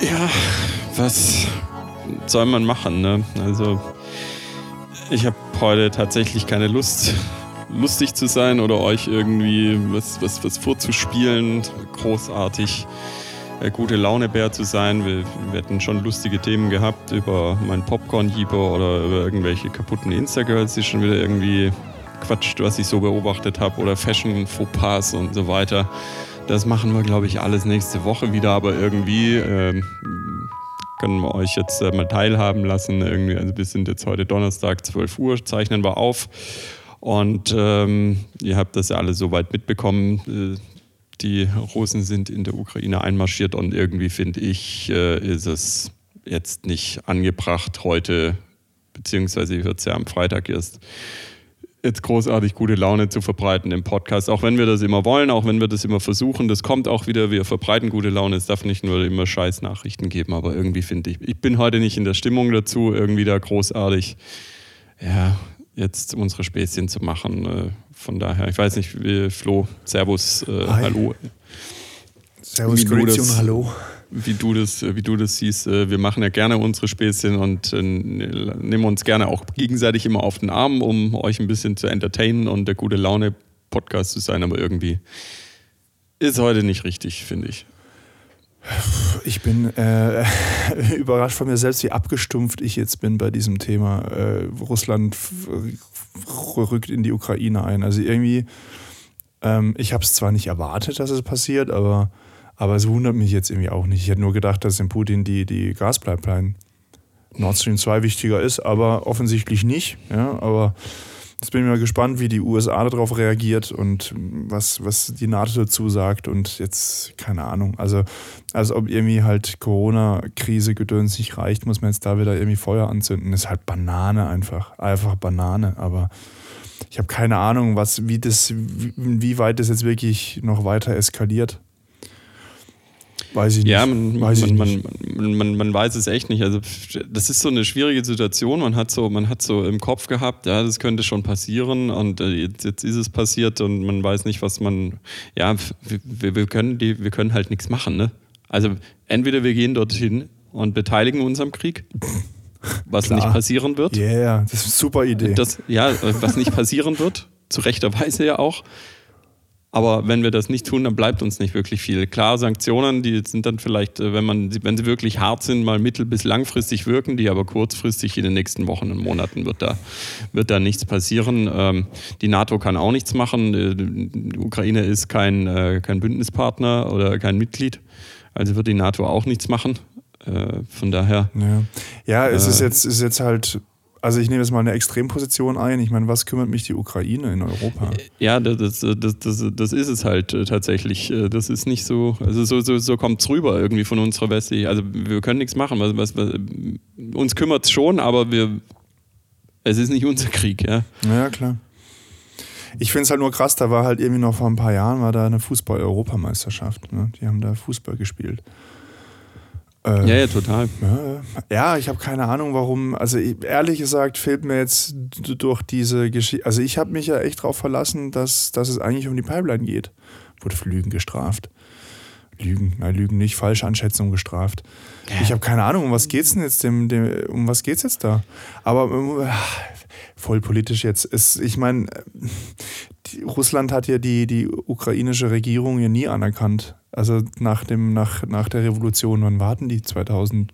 Ja, was soll man machen, ne? Also, ich habe heute tatsächlich keine Lust, lustig zu sein oder euch irgendwie was, was, was vorzuspielen, großartig äh, gute Launebär zu sein. Wir, wir hätten schon lustige Themen gehabt über meinen Popcorn-Jeeper oder über irgendwelche kaputten Instagirls, die schon wieder irgendwie quatscht, was ich so beobachtet habe oder Fashion-Fauxpas und so weiter. Das machen wir, glaube ich, alles nächste Woche wieder, aber irgendwie äh, können wir euch jetzt äh, mal teilhaben lassen. Irgendwie, also wir sind jetzt heute Donnerstag, 12 Uhr, zeichnen wir auf. Und ähm, ihr habt das ja alle soweit mitbekommen. Äh, die Russen sind in der Ukraine einmarschiert und irgendwie finde ich, äh, ist es jetzt nicht angebracht, heute, beziehungsweise wird es ja am Freitag erst, jetzt großartig gute Laune zu verbreiten im Podcast. Auch wenn wir das immer wollen, auch wenn wir das immer versuchen, das kommt auch wieder, wir verbreiten gute Laune. Es darf nicht nur immer scheiß Nachrichten geben, aber irgendwie finde ich, ich bin heute nicht in der Stimmung dazu, irgendwie da großartig, ja, jetzt unsere Späßchen zu machen. Äh, von daher, ich weiß nicht, wie, Flo, Servus, äh, hallo. Servus, Grüezi hallo. Wie du, das, wie du das siehst, äh, wir machen ja gerne unsere Späßchen und äh, nehmen uns gerne auch gegenseitig immer auf den Arm, um euch ein bisschen zu entertainen und der gute Laune Podcast zu sein, aber irgendwie ist heute nicht richtig, finde ich. Ich bin äh, überrascht von mir selbst, wie abgestumpft ich jetzt bin bei diesem Thema. Äh, Russland rückt in die Ukraine ein. Also irgendwie, ähm, ich habe es zwar nicht erwartet, dass es passiert, aber, aber es wundert mich jetzt irgendwie auch nicht. Ich hätte nur gedacht, dass in Putin die, die Gaspipeline Nord Stream 2 wichtiger ist, aber offensichtlich nicht. Ja, aber Jetzt bin ich mal gespannt, wie die USA darauf reagiert und was, was die NATO dazu sagt. Und jetzt, keine Ahnung. Also, als ob irgendwie halt Corona-Krise gedöns nicht reicht, muss man jetzt da wieder irgendwie Feuer anzünden. Das ist halt Banane einfach. Einfach Banane. Aber ich habe keine Ahnung, was, wie das, wie weit das jetzt wirklich noch weiter eskaliert. Weiß ich nicht. Ja, man, weiß man, man, man, man, man weiß es echt nicht. Also das ist so eine schwierige Situation. Man hat so, man hat so im Kopf gehabt, ja, das könnte schon passieren und äh, jetzt, jetzt ist es passiert und man weiß nicht, was man. Ja, wir, wir können die, wir können halt nichts machen. Ne? Also entweder wir gehen dorthin und beteiligen uns am Krieg. Was Klar. nicht passieren wird. Ja, yeah, das ist eine super Idee. Das, ja, was nicht passieren wird, zu rechter Weise ja auch. Aber wenn wir das nicht tun, dann bleibt uns nicht wirklich viel. Klar, Sanktionen, die sind dann vielleicht, äh, wenn, man, wenn sie wirklich hart sind, mal mittel- bis langfristig wirken, die aber kurzfristig in den nächsten Wochen und Monaten wird da, wird da nichts passieren. Ähm, die NATO kann auch nichts machen. Äh, die Ukraine ist kein, äh, kein Bündnispartner oder kein Mitglied. Also wird die NATO auch nichts machen. Von daher. Ja, ja es ist, jetzt, ist jetzt halt also ich nehme jetzt mal eine Extremposition ein. Ich meine, was kümmert mich die Ukraine in Europa? Ja, das, das, das, das ist es halt äh, tatsächlich. Äh, das ist nicht so, also so, so, so kommt es rüber irgendwie von unserer Weste. Also wir können nichts machen. Was, was, was, uns kümmert es schon, aber wir, es ist nicht unser Krieg. Ja, ja klar. Ich finde es halt nur krass, da war halt irgendwie noch vor ein paar Jahren war da eine Fußball-Europameisterschaft. Ne? Die haben da Fußball gespielt. Äh, ja, ja, total. Ja, ich habe keine Ahnung, warum. Also ehrlich gesagt fehlt mir jetzt durch diese Geschichte. Also ich habe mich ja echt darauf verlassen, dass, dass es eigentlich um die Pipeline geht. Wurde für Lügen gestraft. Lügen, nein, Lügen nicht, falsche Anschätzung gestraft. Ja. Ich habe keine Ahnung, um was geht's denn jetzt dem, dem um was geht's jetzt da? Aber äh, voll politisch jetzt. Ist, ich meine, Russland hat ja die, die ukrainische Regierung ja nie anerkannt. Also nach, dem, nach, nach der Revolution, wann warten die? 2012,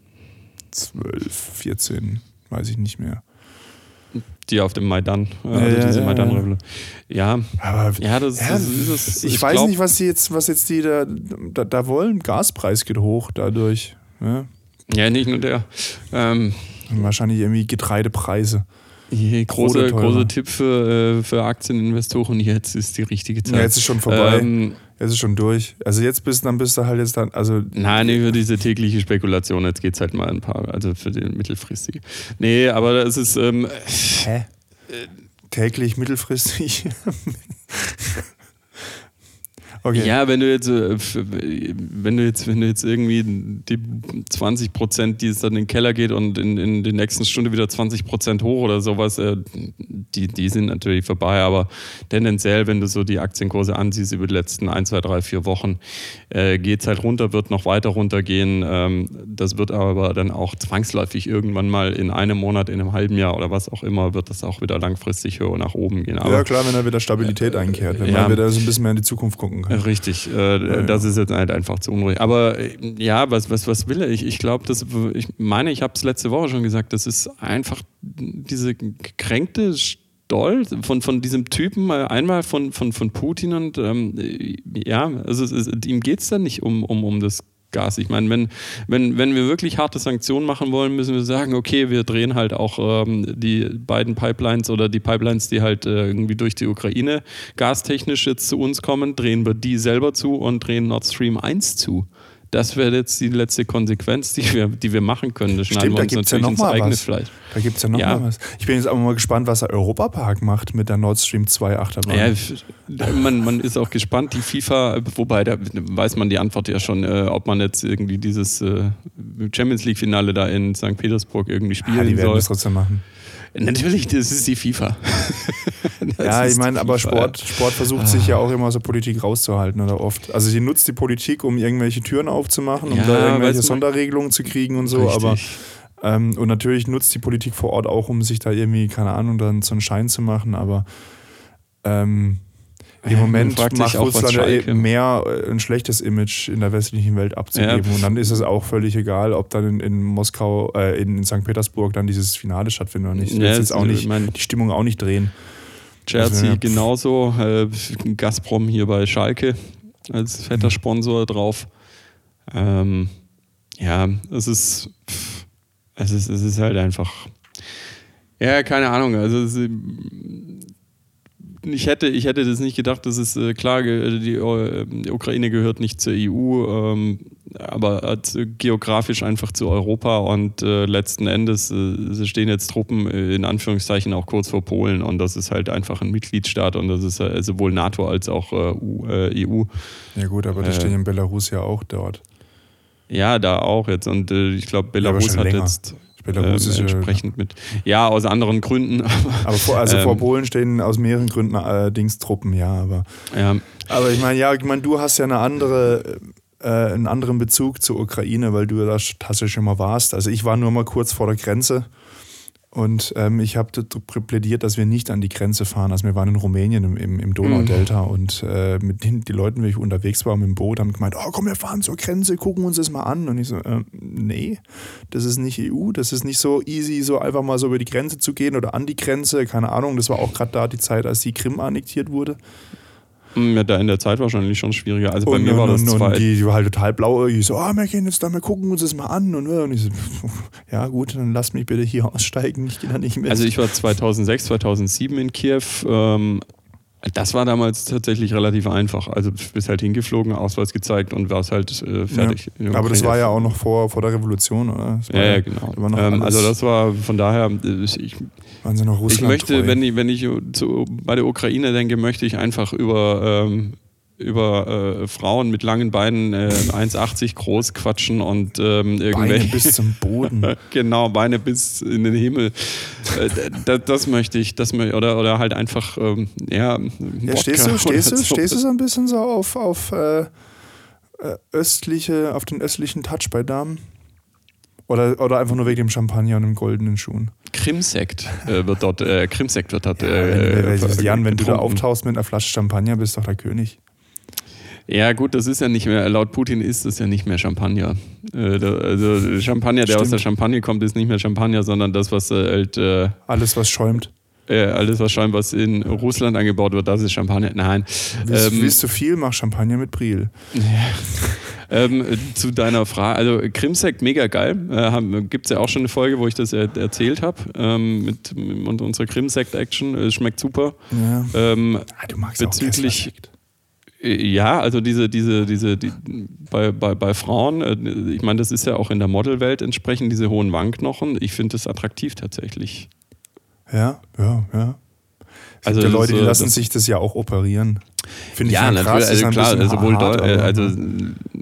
14, weiß ich nicht mehr. Die auf dem Maidan, äh, also ja, diese ja, Maidan-Revolution. Ja, aber ja, das, ja, das ist es. Ich, ich weiß glaub, nicht, was, jetzt, was jetzt die da, da, da, wollen. Gaspreis geht hoch dadurch. Ja, ja nicht nur der. Ähm, wahrscheinlich irgendwie Getreidepreise. Großer große Tipp für, äh, für Aktieninvestoren, jetzt ist die richtige Zeit. Ja, jetzt ist schon vorbei. Ähm, jetzt ist schon durch. Also jetzt bist dann bist du halt jetzt dann. Also Nein, nee, für diese tägliche Spekulation, jetzt geht es halt mal ein paar, also für den mittelfristige. Nee, aber das ist. Ähm, Hä? Äh, Täglich, mittelfristig. Okay. Ja, wenn du jetzt, äh, wenn du jetzt, wenn du jetzt irgendwie die 20 Prozent, die es dann in den Keller geht und in, in der nächsten Stunde wieder 20 Prozent hoch oder sowas, äh, die, die sind natürlich vorbei. Aber tendenziell, wenn du so die Aktienkurse ansiehst über die letzten 1, 2, 3, 4 Wochen, äh, geht es halt runter, wird noch weiter runtergehen. Ähm, das wird aber dann auch zwangsläufig irgendwann mal in einem Monat, in einem halben Jahr oder was auch immer, wird das auch wieder langfristig höher nach oben gehen. Aber ja, klar, wenn da wieder Stabilität einkehrt, wenn ja. man wieder so ein bisschen mehr in die Zukunft gucken kann. Richtig, äh, das ist jetzt halt einfach zu unruhig. Aber äh, ja, was, was, was will er? Ich, ich glaube, das ich meine, ich habe es letzte Woche schon gesagt, das ist einfach diese gekränkte Stolz von, von diesem Typen, einmal von, von, von Putin und ähm, äh, ja, also es ist, ihm geht es dann nicht um, um, um das Gas. Ich meine, wenn, wenn, wenn wir wirklich harte Sanktionen machen wollen, müssen wir sagen, okay, wir drehen halt auch ähm, die beiden Pipelines oder die Pipelines, die halt äh, irgendwie durch die Ukraine gastechnisch jetzt zu uns kommen, drehen wir die selber zu und drehen Nord Stream 1 zu. Das wäre jetzt die letzte Konsequenz, die wir, die wir machen können. Das Stimmt, da gibt es ja natürlich noch ins mal eigene was. Fleisch. Da gibt es ja noch Ja. mal was. Ich bin jetzt aber mal gespannt, was der Europapark macht mit der Nord Stream 2 Achterbahn. Ja, man, man ist auch gespannt. Die FIFA, wobei da weiß man die Antwort ja schon, äh, ob man jetzt irgendwie dieses äh, Champions League-Finale da in St. Petersburg irgendwie spielen ja, die werden soll. das trotzdem machen. Natürlich, das ist die FIFA. Ja, ich meine, aber. Sport, Sport versucht sich ja auch immer so Politik rauszuhalten oder oft. Also sie nutzt die Politik, um irgendwelche Türen aufzumachen, um Ja, da irgendwelche Sonderregelungen zu kriegen und so, aber Richtig. ähm, und natürlich nutzt die Politik vor Ort auch, um sich da irgendwie, keine Ahnung, dann so einen Schein zu machen, aber ähm, im Ja, Moment sich macht Russland ja eh mehr äh, ein schlechtes Image in der westlichen Welt abzugeben. Ja. Und dann ist es auch völlig egal, ob dann in, in Moskau, äh, in, in St. Petersburg dann dieses Finale stattfindet oder nicht. Ja, jetzt es- auch nicht die Stimmung auch nicht drehen. Chelsea Also, ja. genauso, äh, Gazprom hier bei Schalke als fetter Mhm. Sponsor drauf. Ähm, ja, es ist, es ist, es ist halt einfach, ja, keine Ahnung, also es, ich hätte, ich hätte das nicht gedacht, das ist äh, klar, ge- die, äh, die Ukraine gehört nicht zur EU, ähm, aber äh, geografisch einfach zu Europa und äh, letzten Endes äh, stehen jetzt Truppen äh, in Anführungszeichen auch kurz vor Polen und das ist halt einfach ein Mitgliedstaat und das ist äh, sowohl NATO als auch äh, äh, EU. Ja gut, aber die Äh. stehen in Belarus ja auch dort. Ja, da auch jetzt und äh, ich glaube, Ja, Belarus schon hat länger. jetzt Belarus ähm, ist ja- entsprechend mit, ja, aus anderen Gründen, aber vor, also vor Ähm. Polen stehen aus mehreren Gründen allerdings Truppen, ja, aber. ja, Aber ich meine, ja, ich meine, du hast ja eine andere, äh, einen anderen Bezug zur Ukraine, weil du da tatsächlich schon mal warst. Also ich war nur mal kurz vor der Grenze und ähm, ich habe plädiert, dass wir nicht an die Grenze fahren. Also wir waren in Rumänien im, im, im Donaudelta und äh, mit den die Leuten, wie ich unterwegs war mit dem Boot, haben gemeint, oh komm, wir fahren zur Grenze, gucken uns das mal an. Und ich so, äh, nee, das ist nicht EU, das ist nicht so easy, so einfach mal so über die Grenze zu gehen oder an die Grenze, keine Ahnung. Das war auch gerade da die Zeit, als die Krim annektiert wurde. Ja, da in der Zeit wahrscheinlich schon schwieriger. Also bei und, mir war das und, zwar und die, die war halt total blau. Ich so, ah, wir gehen jetzt da, wir gucken uns das mal an. Und, und ich so, ja gut, dann lass mich bitte hier aussteigen. Ich gehe da nicht mit. Also ich war 2006, 2007 in Kiew. Ähm, das war damals tatsächlich relativ einfach. Also du bist halt hingeflogen, Ausweis gezeigt und warst halt äh, fertig. der Aber das war ja auch noch vor, vor der Revolution, oder? Ja, ja, genau. Ähm, also das war von daher, äh, ich, waren sie noch Russland ich möchte, treu. wenn ich, wenn ich zu, bei der Ukraine denke, möchte ich einfach über, ähm, über äh, Frauen mit langen Beinen, äh, 1,80 groß quatschen und ähm, Beine irgendwelche. bis zum Boden. Genau, Beine bis in den Himmel. Äh, das, das möchte ich, das mö- oder, oder halt einfach, ähm, ja. Ja, stehst du, stehst du, so. stehst du so ein bisschen so auf, auf äh, äh, östliche, auf den östlichen Touch bei Damen? Oder, oder einfach nur wegen dem Champagner und den goldenen Schuhen? Krimsekt äh, wird dort, äh, Krimsekt wird dort. wenn, Äh, wenn, Jan, wenn du da auftauchst mit einer Flasche Champagner, bist doch der König. Ja, gut, das ist ja nicht mehr, laut Putin ist das ja nicht mehr Champagner. Äh, also Champagner, der aus Stimmt. der Champagne kommt, ist nicht mehr Champagner, sondern das, was äh, halt, äh, Alles, was schäumt. äh, alles, was scheinbar was in Russland angebaut wird, das ist Champagner. Nein. Willst, Ähm, willst du viel, mach Champagner mit Briel. Ähm, zu deiner Frage, also Krimsekt mega geil. Äh, Gibt es ja auch schon eine Folge, wo ich das er erzählt habe ähm, mit, mit unserer Krimsekt-Action. Es schmeckt super. Ja. Ähm, Ah, du magst bezüglich- auch äh, ja, also diese, diese, diese, die, bei, bei, bei Frauen, äh, ich meine, das ist ja auch in der Modelwelt entsprechend, diese hohen Wangenknochen. Ich finde das attraktiv tatsächlich. Ja, ja, ja. Es Also gibt ja Leute, die lassen das- sich das ja auch operieren. Finde ich ja, schon natürlich, krass. also ist ein klar, sowohl hart, Deu- äh, also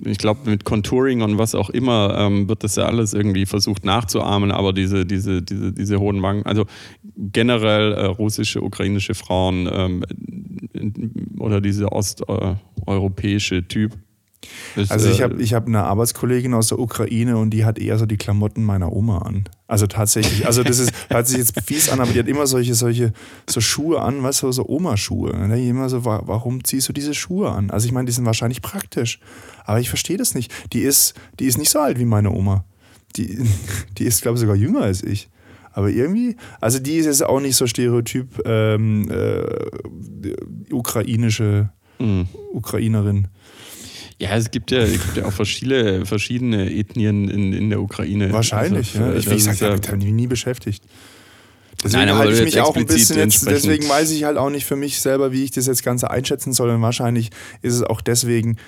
ich glaube mit Contouring und was auch immer ähm, wird das ja alles irgendwie versucht nachzuahmen, aber diese, diese, diese, diese hohen Wangen, also generell äh, russische, ukrainische Frauen ähm, in- oder dieser osteuropäische Typ. Ist, Also ich äh, habe ich hab eine Arbeitskollegin aus der Ukraine und die hat eher so die Klamotten meiner Oma an. Also tatsächlich. Also das ist, hört sich jetzt fies an, aber die hat immer solche, solche so Schuhe an, weißt du, so Oma-Schuhe. Und dann denk ich immer so, wa- warum ziehst du diese Schuhe an? Also ich meine, die sind wahrscheinlich praktisch. Aber ich verstehe das nicht. Die ist, die ist nicht so alt wie meine Oma. Die, die ist, glaube ich, sogar jünger als ich. Aber irgendwie, also die ist jetzt auch nicht so stereotyp ähm, äh, ukrainische mh. Ukrainerin. Ja, es gibt ja, es gibt ja auch verschiedene, verschiedene Ethnien in, in der Ukraine. Wahrscheinlich, Also, ja. äh, Ich, wie gesagt, ja- damit habe ich mich nie beschäftigt. Deswegen Nein, halte ich mich auch ein bisschen jetzt, deswegen weiß ich halt auch nicht für mich selber, wie ich das jetzt Ganze einschätzen soll. Und wahrscheinlich ist es auch deswegen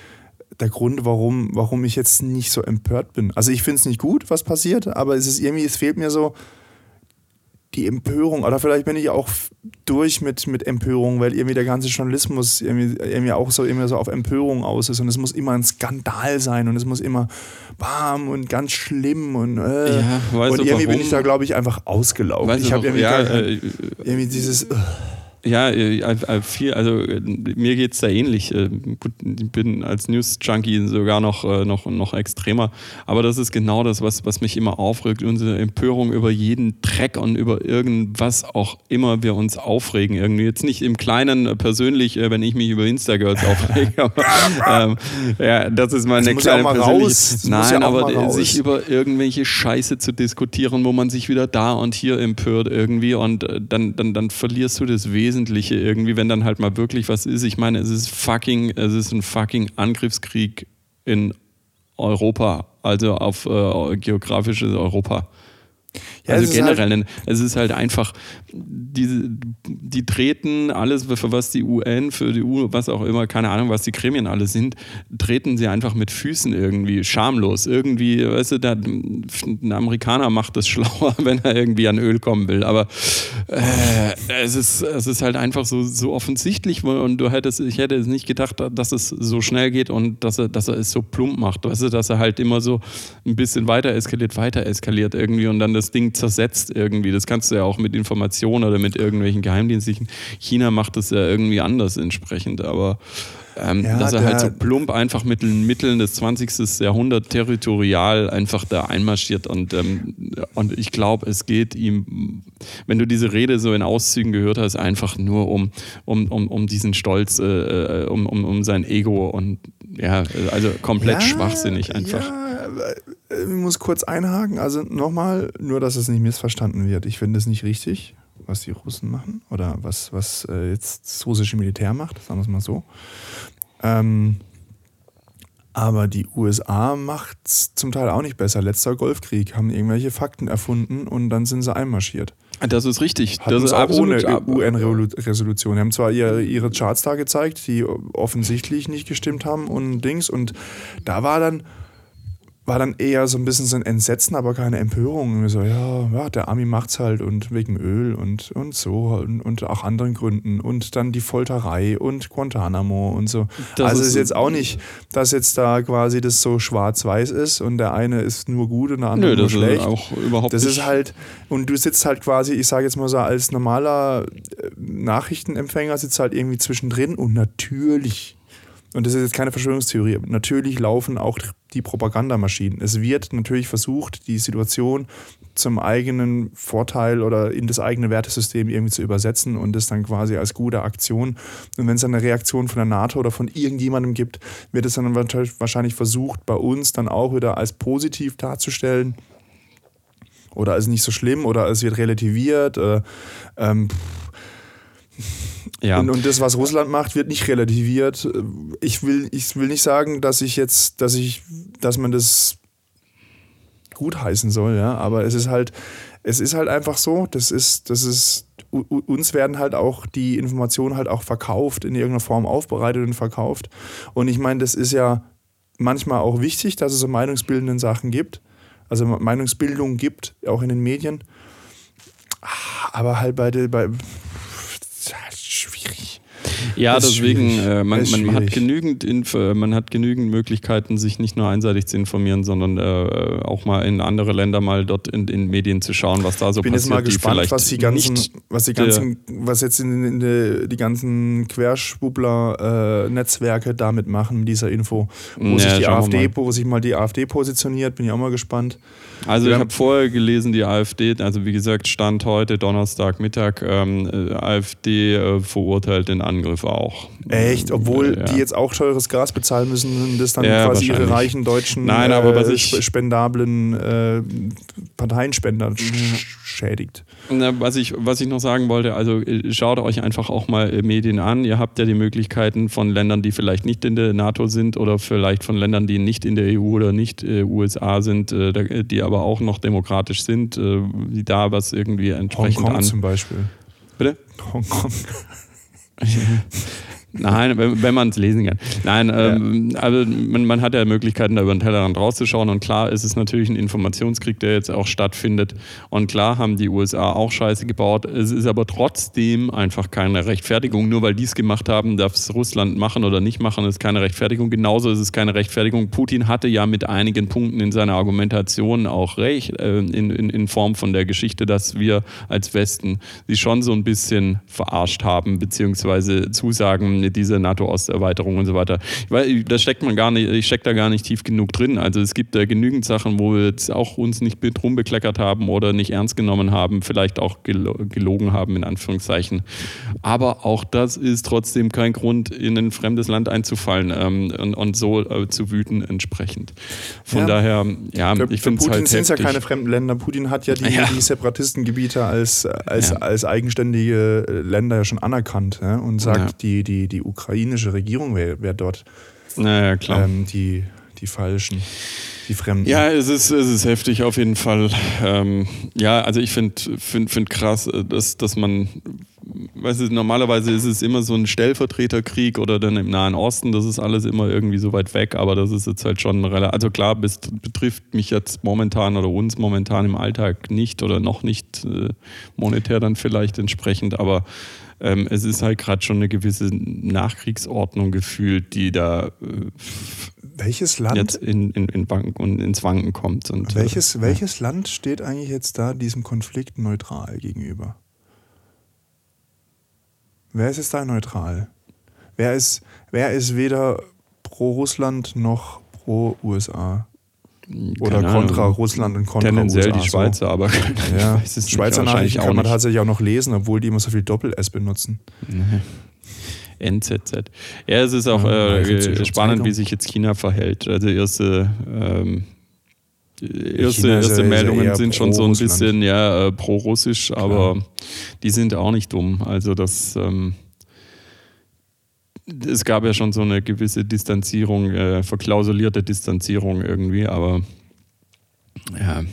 der Grund, warum, warum ich jetzt nicht so empört bin. Also ich finde es nicht gut, was passiert, aber es ist irgendwie, es fehlt mir so die Empörung. Oder vielleicht bin ich auch durch mit, mit Empörung, weil irgendwie der ganze Journalismus irgendwie, irgendwie auch so immer so auf Empörung aus ist und es muss immer ein Skandal sein und es muss immer bam und ganz schlimm und äh, Ja, und irgendwie bin warum? ich da, glaube ich, einfach ausgelaugt. Weißt ich habe irgendwie, ja, kein- äh, irgendwie dieses. äh, Ja, äh, viel, also äh, mir geht's da ähnlich. Äh, ich bin als News-Junkie sogar noch, noch, noch extremer. Aber das ist genau das, was, was mich immer aufregt. Unsere Empörung über jeden Dreck und über irgendwas auch immer wir uns aufregen. Irgendwie jetzt nicht im Kleinen persönlich, wenn ich mich über Instagirls aufrege. aber, ähm, ja, das ist meine Das ja kleine mal persönliche. Nein, ja aber sich über irgendwelche Scheiße zu diskutieren, wo man sich wieder da und hier empört irgendwie und dann, dann, dann verlierst du das Wesentliche irgendwie, wenn dann halt mal wirklich was ist. Ich meine, es ist fucking, es ist ein fucking Angriffskrieg in Europa, also auf äh, geografisches Europa. Ja, also es halt- generell, denn es ist halt einfach, diese, die treten alles, für was die UN, für die EU, was auch immer, keine Ahnung, was die Gremien alle sind, treten sie einfach mit Füßen irgendwie, schamlos. Irgendwie, weißt du, da, ein Amerikaner macht das schlauer, wenn er irgendwie an Öl kommen will. Aber äh, es, ist, es ist halt einfach so, so offensichtlich und du hättest, ich hätte es nicht gedacht, dass es so schnell geht und dass er, dass er es so plump macht. Weißt du, dass er halt immer so ein bisschen weiter eskaliert, weiter eskaliert irgendwie und dann das Ding zersetzt irgendwie. Das kannst du ja auch mit Informationen oder mit irgendwelchen Geheimdienstlichen. China macht das ja irgendwie anders entsprechend, aber ähm, Ja, dass er halt so plump einfach mit den Mitteln des 20. Jahrhunderts territorial einfach da einmarschiert und, ähm, und ich glaube, es geht ihm, wenn du diese Rede so in Auszügen gehört hast, einfach nur um, um, um, um diesen Stolz, äh, äh, um, um, um sein Ego und ja, also komplett Ja, schwachsinnig einfach. Ja, ich muss kurz einhaken. Also nochmal, nur dass es nicht missverstanden wird. Ich finde es nicht richtig, was die Russen machen oder was, was äh, jetzt das russische Militär macht, sagen wir es mal so. Ähm, aber die USA macht es zum Teil auch nicht besser. Letzter Golfkrieg haben irgendwelche Fakten erfunden und dann sind sie einmarschiert. Das ist richtig. Hatten das ist auch ohne UN-Resolution. Die haben zwar ihre, ihre Charts da gezeigt, die offensichtlich nicht gestimmt haben und Dings. Und da war dann, war dann eher so ein bisschen so ein Entsetzen, aber keine Empörung. Und wir so, ja, ja, der Army macht's halt und wegen Öl und, und so und, und auch anderen Gründen. Und dann die Folterei und Guantanamo und so. Das also ist- ist jetzt auch nicht, dass jetzt da quasi das so schwarz-weiß ist und der eine ist nur gut und der andere Nö, nur schlecht. ist auch überhaupt Das nicht. ist halt, und du sitzt halt quasi, ich sage jetzt mal so, als normaler äh, Nachrichtenempfänger sitzt halt irgendwie zwischendrin und natürlich, und das ist jetzt keine Verschwörungstheorie, natürlich laufen auch die Propagandamaschinen. Es wird natürlich versucht, die Situation zum eigenen Vorteil oder in das eigene Wertesystem irgendwie zu übersetzen und das dann quasi als gute Aktion. Und wenn es dann eine Reaktion von der NATO oder von irgendjemandem gibt, wird es dann wahrscheinlich versucht, bei uns dann auch wieder als positiv darzustellen oder als nicht so schlimm oder es wird relativiert. Äh, ähm, ja. und, und das, was Russland macht, wird nicht relativiert. Ich will, ich will nicht sagen, dass ich jetzt, dass ich, dass man das gut heißen soll, ja, aber es ist halt, es ist halt einfach so, das ist, das ist, uns werden halt auch die Informationen halt auch verkauft, in irgendeiner Form aufbereitet und verkauft. Und ich meine, das ist ja manchmal auch wichtig, dass es so meinungsbildenden Sachen gibt, also Meinungsbildung gibt, auch in den Medien. Aber halt bei, bei ist halt schwierig. Ja, deswegen, äh, man, man hat genügend Inf man hat genügend Möglichkeiten, sich nicht nur einseitig zu informieren, sondern äh, auch mal in andere Länder mal dort in, in Medien zu schauen, was da so passiert. Ich bin jetzt mal gespannt, was die ganzen, was die ganzen, was jetzt in, in die, die ganzen Querschwubbler-Netzwerke äh, damit machen mit dieser Info, wo ja, sich die AfD, wo sich mal die AfD positioniert, bin ich auch mal gespannt. Also ich habe vorher gelesen, die AfD, also wie gesagt, Stand heute, Donnerstag, Mittag, ähm, äh, AfD äh, verurteilt den Angriff auch. Echt? Obwohl ja. die jetzt auch teures Gas bezahlen müssen das dann ja, quasi ihre reichen deutschen Nein, aber was äh, ich, spendablen äh, Parteienspender mhm. schädigt. Was ich, was ich noch sagen wollte, also äh, schaut euch einfach auch mal äh, Medien an. Ihr habt ja die Möglichkeiten von Ländern, die vielleicht nicht in der NATO sind oder vielleicht von Ländern, die nicht in der EU oder nicht äh, USA sind, äh, die aber auch noch demokratisch sind, äh, die da was irgendwie entsprechend Hongkong an. zum Beispiel. Bitte? Hongkong. Nein, wenn, wenn man es lesen kann. Nein, ähm, ja. also man, man, hat ja Möglichkeiten, da über den Tellerrand rauszuschauen. Und klar ist es natürlich ein Informationskrieg, der jetzt auch stattfindet. Und klar haben die USA auch Scheiße gebaut. Es ist aber trotzdem einfach keine Rechtfertigung. Nur weil die es gemacht haben, darf es Russland machen oder nicht machen, ist keine Rechtfertigung. Genauso ist es keine Rechtfertigung. Putin hatte ja mit einigen Punkten in seiner Argumentation auch recht, äh, in, in, in Form von der Geschichte, dass wir als Westen sie schon so ein bisschen verarscht haben, beziehungsweise Zusagen diese NATO-Osterweiterung und so weiter. Weil da steckt man gar nicht, ich stecke da gar nicht tief genug drin. Also es gibt da genügend Sachen, wo wir jetzt auch uns nicht mit rumbekleckert haben oder nicht ernst genommen haben, vielleicht auch gelogen haben, in Anführungszeichen. Aber auch das ist trotzdem kein Grund, in ein fremdes Land einzufallen ähm, und, und, so äh, zu wüten entsprechend. Von ja. daher, ja, für, ich finde es halt sind ja keine fremden Länder. Putin hat ja die, ja. die Separatistengebiete als, als, ja. als eigenständige Länder ja schon anerkannt und sagt, die, die, die ukrainische Regierung wäre wär dort naja, klar. Ähm, die, die falschen, die Fremden. Ja, es ist, es ist heftig auf jeden Fall. Ähm, ja, also ich finde find, find krass, äh, dass, dass man, weißt du, normalerweise ist es immer so ein Stellvertreterkrieg oder dann im Nahen Osten, das ist alles immer irgendwie so weit weg, aber das ist jetzt halt schon relativ, also klar, bist, betrifft mich jetzt momentan oder uns momentan im Alltag nicht oder noch nicht äh, monetär dann vielleicht entsprechend, aber ähm, es ist halt gerade schon eine gewisse Nachkriegsordnung gefühlt, die da äh, welches Land jetzt in, in, in Wanken und ins Wanken kommt. Und, welches, äh, welches Land steht eigentlich jetzt da diesem Konflikt neutral gegenüber? Wer ist jetzt da neutral? Wer ist, wer ist weder pro Russland noch pro USA? Oder Keine kontra Ahnung. Russland und kontra Tendenziell USA. die Schweizer, aber ja. Schweizer Nachrichten kann man tatsächlich auch noch lesen, obwohl die immer so viel Doppel-S benutzen. Nee. NZZ. Ja, es ist auch ja, äh, spannend, wie sich jetzt China verhält. Also erste, ähm, erste, erste Meldungen sind schon so ein bisschen ja, äh, pro-russisch, aber die sind auch nicht dumm. Also das ähm, es gab ja schon so eine gewisse Distanzierung, äh, verklausulierte Distanzierung irgendwie, aber ja,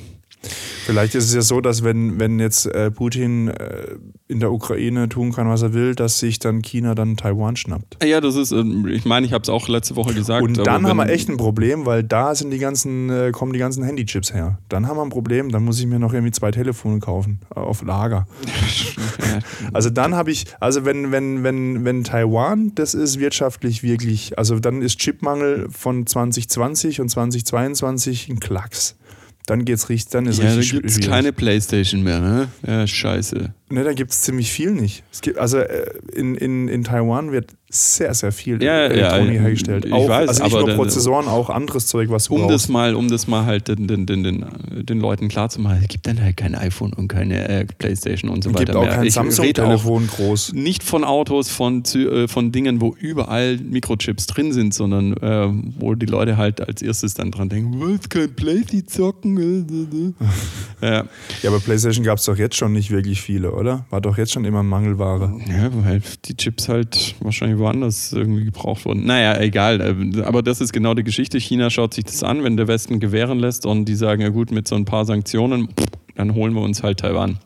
Vielleicht ist es ja so, dass wenn, wenn jetzt äh, Putin äh, in der Ukraine tun kann, was er will, dass sich dann China dann Taiwan schnappt. Ja, das ist, ähm, ich meine, ich habe es auch letzte Woche gesagt. Und dann haben wir echt ein Problem, weil da sind die ganzen, äh, kommen die ganzen Handychips her. Dann haben wir ein Problem, dann muss ich mir noch irgendwie zwei Telefone kaufen äh, auf Lager. also dann habe ich, also wenn, wenn, wenn, wenn Taiwan, das ist wirtschaftlich wirklich, also dann ist Chipmangel von 2020 und 2022 ein Klacks dann geht's richtig, dann ist ja, richtig. Ja, dann gibt's keine Playstation mehr, ne? Ja, scheiße. Ne, da gibt es ziemlich viel nicht. Es gibt, also äh, in, in, in Taiwan wird sehr, sehr viel ja, Elektronik ja, hergestellt. Ich auch, weiß, also nicht aber nur Prozessoren, auch anderes Zeug, was du um Das mal, um das mal halt den, den, den, den, den Leuten klarzumachen, es gibt dann halt kein iPhone und keine äh, Playstation und so weiter. Es gibt auch kein Samsung-Telefon groß. Nicht von Autos, von, äh, von Dingen, wo überall Mikrochips drin sind, sondern äh, wo die Leute halt als erstes dann dran denken, was, kein Playstation zocken? ja. ja, aber Playstation gab es doch jetzt schon nicht wirklich viele, oder? War doch jetzt schon immer Mangelware. Ja, weil die Chips halt wahrscheinlich woanders irgendwie gebraucht wurden. Naja, egal. Äh, aber das ist genau die Geschichte. China schaut sich das an, wenn der Westen gewähren lässt und die sagen, ja gut, mit so ein paar Sanktionen, dann holen wir uns halt Taiwan.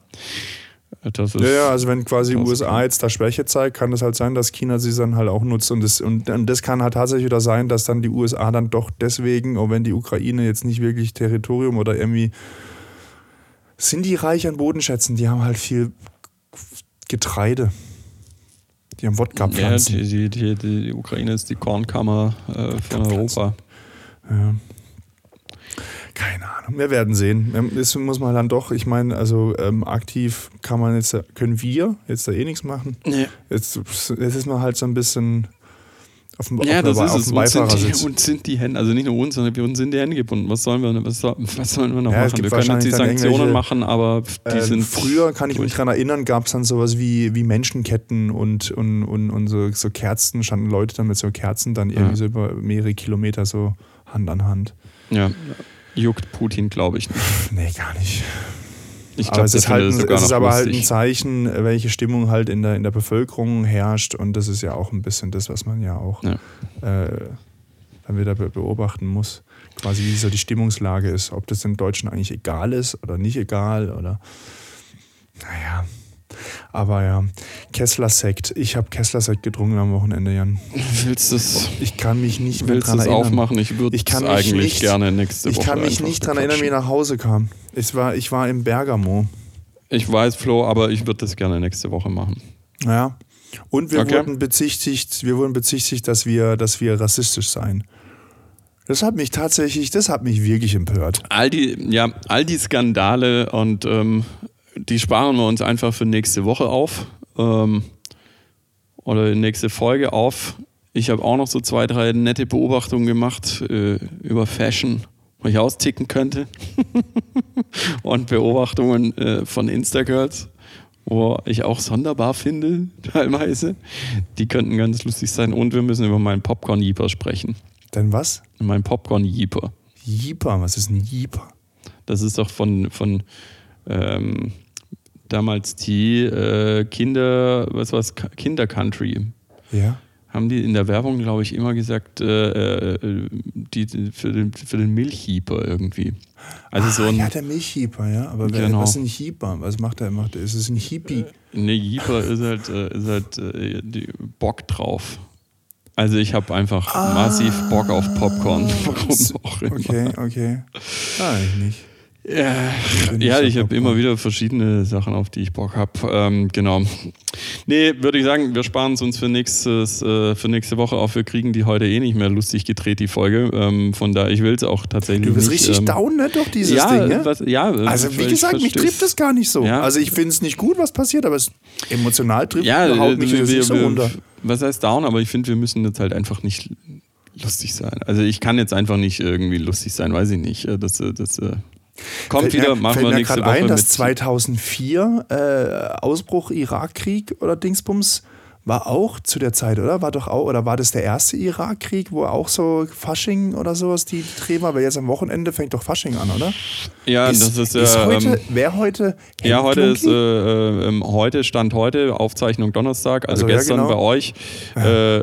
Ist, ja, ja, also wenn quasi USA jetzt da Schwäche zeigt, kann es halt sein, dass China sie dann halt auch nutzt. Und das, und, und das kann halt tatsächlich wieder sein, dass dann die USA dann doch deswegen, auch wenn die Ukraine jetzt nicht wirklich Territorium oder irgendwie sind die reich an Bodenschätzen, die haben halt viel Getreide. Die haben Wodka Ja, die, die, die, die Ukraine ist die Kornkammer äh, von Europa. Ja. Keine Ahnung, wir werden sehen. Das muss man dann doch, ich meine, also ähm, aktiv kann man jetzt, können wir jetzt da eh nichts machen. Nee. Jetzt, jetzt ist man halt so ein bisschen auf dem, Ja, auf das ist es. Uns sind, die, uns sind die Hände, also nicht nur uns, sondern wir uns sind die Hände gebunden. Was sollen wir, was, was sollen wir noch Ja, machen? Wir können jetzt die Sanktionen machen, aber die Ähm, sind. früher kann ich mich dran erinnern, gab es dann sowas wie, wie Menschenketten und, und, und, und so, so Kerzen, standen Leute dann mit so Kerzen dann irgendwie Ja. so über mehrere Kilometer so Hand an Hand. Ja, juckt Putin, glaube ich nicht. Nee, gar nicht. Ich aber glaube, es ist, halt, es ist aber halt ein. Zeichen, welche Stimmung halt in der, in der Bevölkerung herrscht. Und das ist ja auch ein bisschen das, was man ja auch Ja. äh, dann wieder be beobachten muss. Quasi wie so die Stimmungslage ist. Ob das den Deutschen eigentlich egal ist oder nicht egal oder. Naja. Aber ja, Kessler-Sekt. Ich habe Kessler-Sekt getrunken am Wochenende, Jan. Willst du es Ich kann mich nicht mehr willst dran erinnern. aufmachen? Ich würde Ich es eigentlich nicht- gerne nächste Ich Woche kann mich nicht dran erinnern, wie ich nach Hause kam. Ich war, ich war im Bergamo. Ich weiß, Flo, aber ich würde das gerne nächste Woche machen. Ja. Und wir Okay. wurden bezichtigt, wir wurden bezichtigt, dass wir, dass wir rassistisch seien. Das hat mich tatsächlich, das hat mich wirklich empört. All die, ja, all die Skandale und ähm, die sparen wir uns einfach für nächste Woche auf. Ähm, oder nächste Folge auf. Ich habe auch noch so zwei, drei nette Beobachtungen gemacht äh, über Fashion, wo ich austicken könnte. und Beobachtungen äh, von Instagirls, wo ich auch sonderbar finde, teilweise. Die könnten ganz lustig sein. Und wir müssen über meinen Popcorn-Jeeper sprechen. Denn was? Mein Popcorn-Jeeper. Jeeper, was ist ein Jeeper? Das ist doch von, von ähm, damals die äh, Kinder, was war's, Ka- Kinder-Country. Ja. Haben die in der Werbung, glaube ich, immer gesagt, äh, äh, die, für, den, für den Milchhieper irgendwie. Also so ah, ein ja, der Milchhieper, ja. Aber wer, Genau. was ist ein Hieper? Was macht er? Macht er? Ist es ein Hippie? ne, Jeeper ist halt, äh, ist halt äh, die Bock drauf. Also ich habe einfach massiv Bock auf Popcorn. Warum auch immer. Okay, okay. Ah, ich nicht. Ja, bin ja nicht ich habe immer wieder verschiedene Sachen, auf die ich Bock habe. Ähm, genau. Nee, würde ich sagen, wir sparen es uns für, nächstes, äh, für nächste Woche auf. Wir kriegen die heute eh nicht mehr lustig gedreht, die Folge. Ähm, von daher, ich will es auch tatsächlich Du bist nicht. richtig ähm, down, ne? Doch, dieses ja, Ding, ne? was, ja. Also, wie gesagt, mich trifft es gar nicht so. Ja. Also, ich finde es nicht gut, was passiert, aber es emotional trifft Ja, haut mich wir, wir, nicht so runter. was heißt down, aber ich finde, wir müssen jetzt halt einfach nicht lustig sein. Also ich kann jetzt einfach nicht irgendwie lustig sein, weiß ich nicht. Äh, Das, äh, das äh, kommt Fällt wieder, mir, machen fällt wir mir nächste gerade Woche ein, dass mit. 2004 äh, Ausbruch Irakkrieg oder Dingsbums war auch zu der Zeit, oder? War doch auch, oder war das der erste Irakkrieg, wo auch so Fasching oder sowas die Thema, weil jetzt am Wochenende fängt doch Fasching an, oder? ja, das ist ja. ist heute, ähm, wer heute? Ja, heute ist äh, äh, ähm, heute, Stand heute, Aufzeichnung Donnerstag, also Also, ja, gestern genau. bei euch. Äh,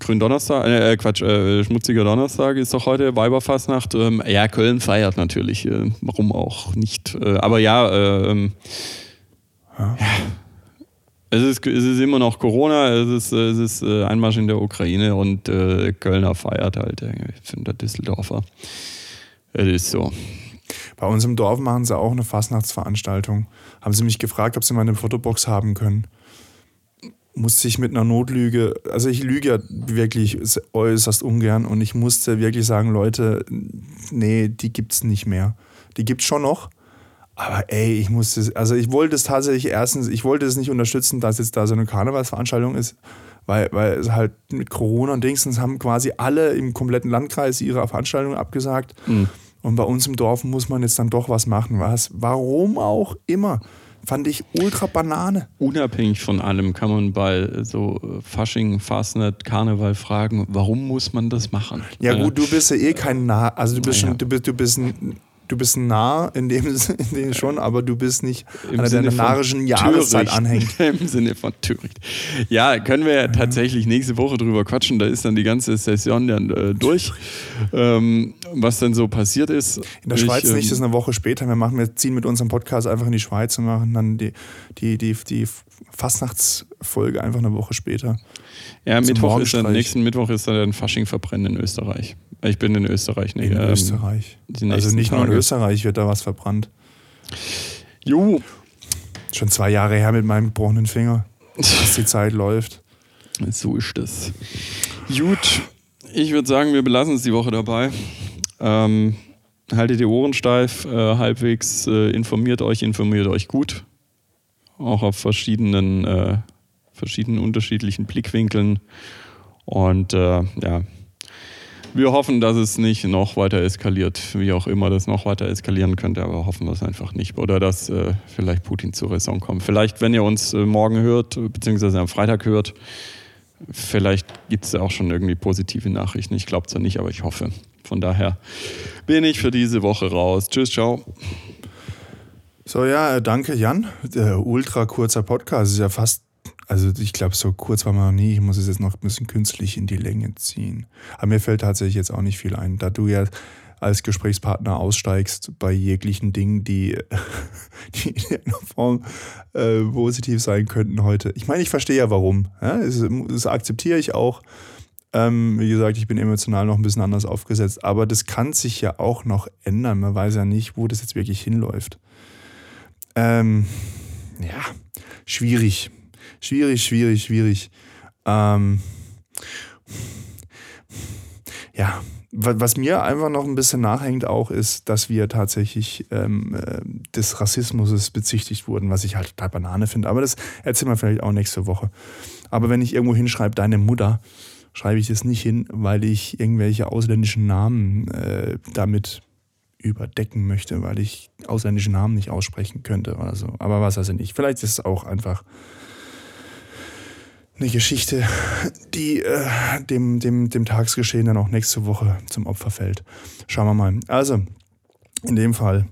Gründonnerstag, äh, Quatsch, äh, schmutziger Donnerstag ist doch heute, Weiberfastnacht. Ähm, ja, Köln feiert natürlich, äh, warum auch nicht. Äh, aber ja, äh, ähm, Ja. Es ist, es ist immer noch Corona, es ist, äh, es ist äh, Einmarsch in der Ukraine und äh, Kölner feiert halt, äh, ich finde der Düsseldorfer. Es ist so. Bei uns im Dorf machen sie auch eine Fastnachtsveranstaltung. Haben sie mich gefragt, ob sie mal eine Fotobox haben können. Musste ich mit einer Notlüge, also ich lüge ja wirklich äußerst ungern und ich musste wirklich sagen, Leute, nee, die gibt's nicht mehr. Die gibt's schon noch, aber ey, ich musste, also ich wollte es tatsächlich erstens, ich wollte es nicht unterstützen, dass jetzt da so eine Karnevalsveranstaltung ist, weil, weil es halt mit Corona und Dingsens haben quasi alle im kompletten Landkreis ihre Veranstaltung abgesagt. Mhm. Und bei uns im Dorf muss man jetzt dann doch was machen. Was? Warum auch immer. Fand ich ultra Banane. Unabhängig von allem kann man bei so äh, Fasching, Fastnet, Karneval fragen, warum muss man das machen? Ja, Äh, gut, du bist ja eh kein Nah. Also du bist Ja. schon, du bist, du bist ein. Du bist nah in dem, in dem schon, aber du bist nicht im an der Sinne von narischen Jahreszeit anhängt. Im Sinne von töricht. Ja, können wir ja tatsächlich nächste Woche drüber quatschen. Da ist dann die ganze Session dann äh, durch. Ähm, was dann so passiert ist. In der Ich, Schweiz nicht, ähm, das ist eine Woche später. Wir, machen, wir ziehen mit unserem Podcast einfach in die Schweiz und machen dann die, die, die, die Fastnachtsfolge einfach eine Woche später. Ja, Mittwoch ist dann, nächsten Mittwoch ist dann Fasching verbrennen in Österreich. Ich bin in Österreich. Nee, In ähm, Österreich. Also nicht nur in Tage. Österreich wird da was verbrannt. Jo, Schon zwei Jahre her mit meinem gebrochenen Finger, dass die Zeit läuft. So ist das. Gut, ich würde sagen, wir belassen es die Woche dabei. Ähm, haltet die Ohren steif, äh, halbwegs äh, informiert euch, informiert euch gut. Auch auf verschiedenen, äh, verschiedenen unterschiedlichen Blickwinkeln. Und äh, ja, wir hoffen, dass es nicht noch weiter eskaliert, wie auch immer das noch weiter eskalieren könnte, aber hoffen wir es einfach nicht. Oder dass äh, vielleicht Putin zur Raison kommt. Vielleicht, wenn ihr uns äh, morgen hört, beziehungsweise am Freitag hört, vielleicht gibt es auch schon irgendwie positive Nachrichten. Ich glaube ja nicht, aber ich hoffe. Von daher bin ich für diese Woche raus. Tschüss, ciao. So, ja, danke Jan. Der ultra kurzer Podcast ist ja fast also ich glaube, so kurz war man noch nie. Ich muss es jetzt noch ein bisschen künstlich in die Länge ziehen. Aber mir fällt tatsächlich jetzt auch nicht viel ein. Da du ja als Gesprächspartner aussteigst bei jeglichen Dingen, die, die in irgendeiner Form äh, positiv sein könnten heute. Ich meine, ich verstehe ja warum. Ja? Das, das akzeptiere ich auch. Ähm, wie gesagt, ich bin emotional noch ein bisschen anders aufgesetzt. Aber das kann sich ja auch noch ändern. Man weiß ja nicht, wo das jetzt wirklich hinläuft. Ähm, ja, schwierig. Schwierig, schwierig, schwierig. Ähm, ja, was mir einfach noch ein bisschen nachhängt auch ist, dass wir tatsächlich ähm, äh, des Rassismus bezichtigt wurden, was ich halt total Banane finde. Aber das erzählen wir vielleicht auch nächste Woche. Aber wenn ich irgendwo hinschreibe, deine Mutter, schreibe ich das nicht hin, weil ich irgendwelche ausländischen Namen äh, damit überdecken möchte, weil ich ausländische Namen nicht aussprechen könnte oder so. Aber was also nicht. Vielleicht ist es auch einfach eine Geschichte, die äh, dem, dem, dem Tagesgeschehen dann auch nächste Woche zum Opfer fällt. Schauen wir mal. Also, in dem Fall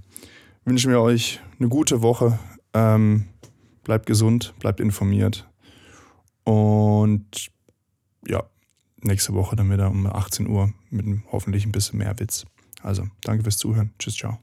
wünschen wir euch eine gute Woche. Ähm, bleibt gesund, bleibt informiert. Und ja, nächste Woche dann wieder um 18 Uhr mit hoffentlich ein bisschen mehr Witz. Also, danke fürs Zuhören. Tschüss, ciao.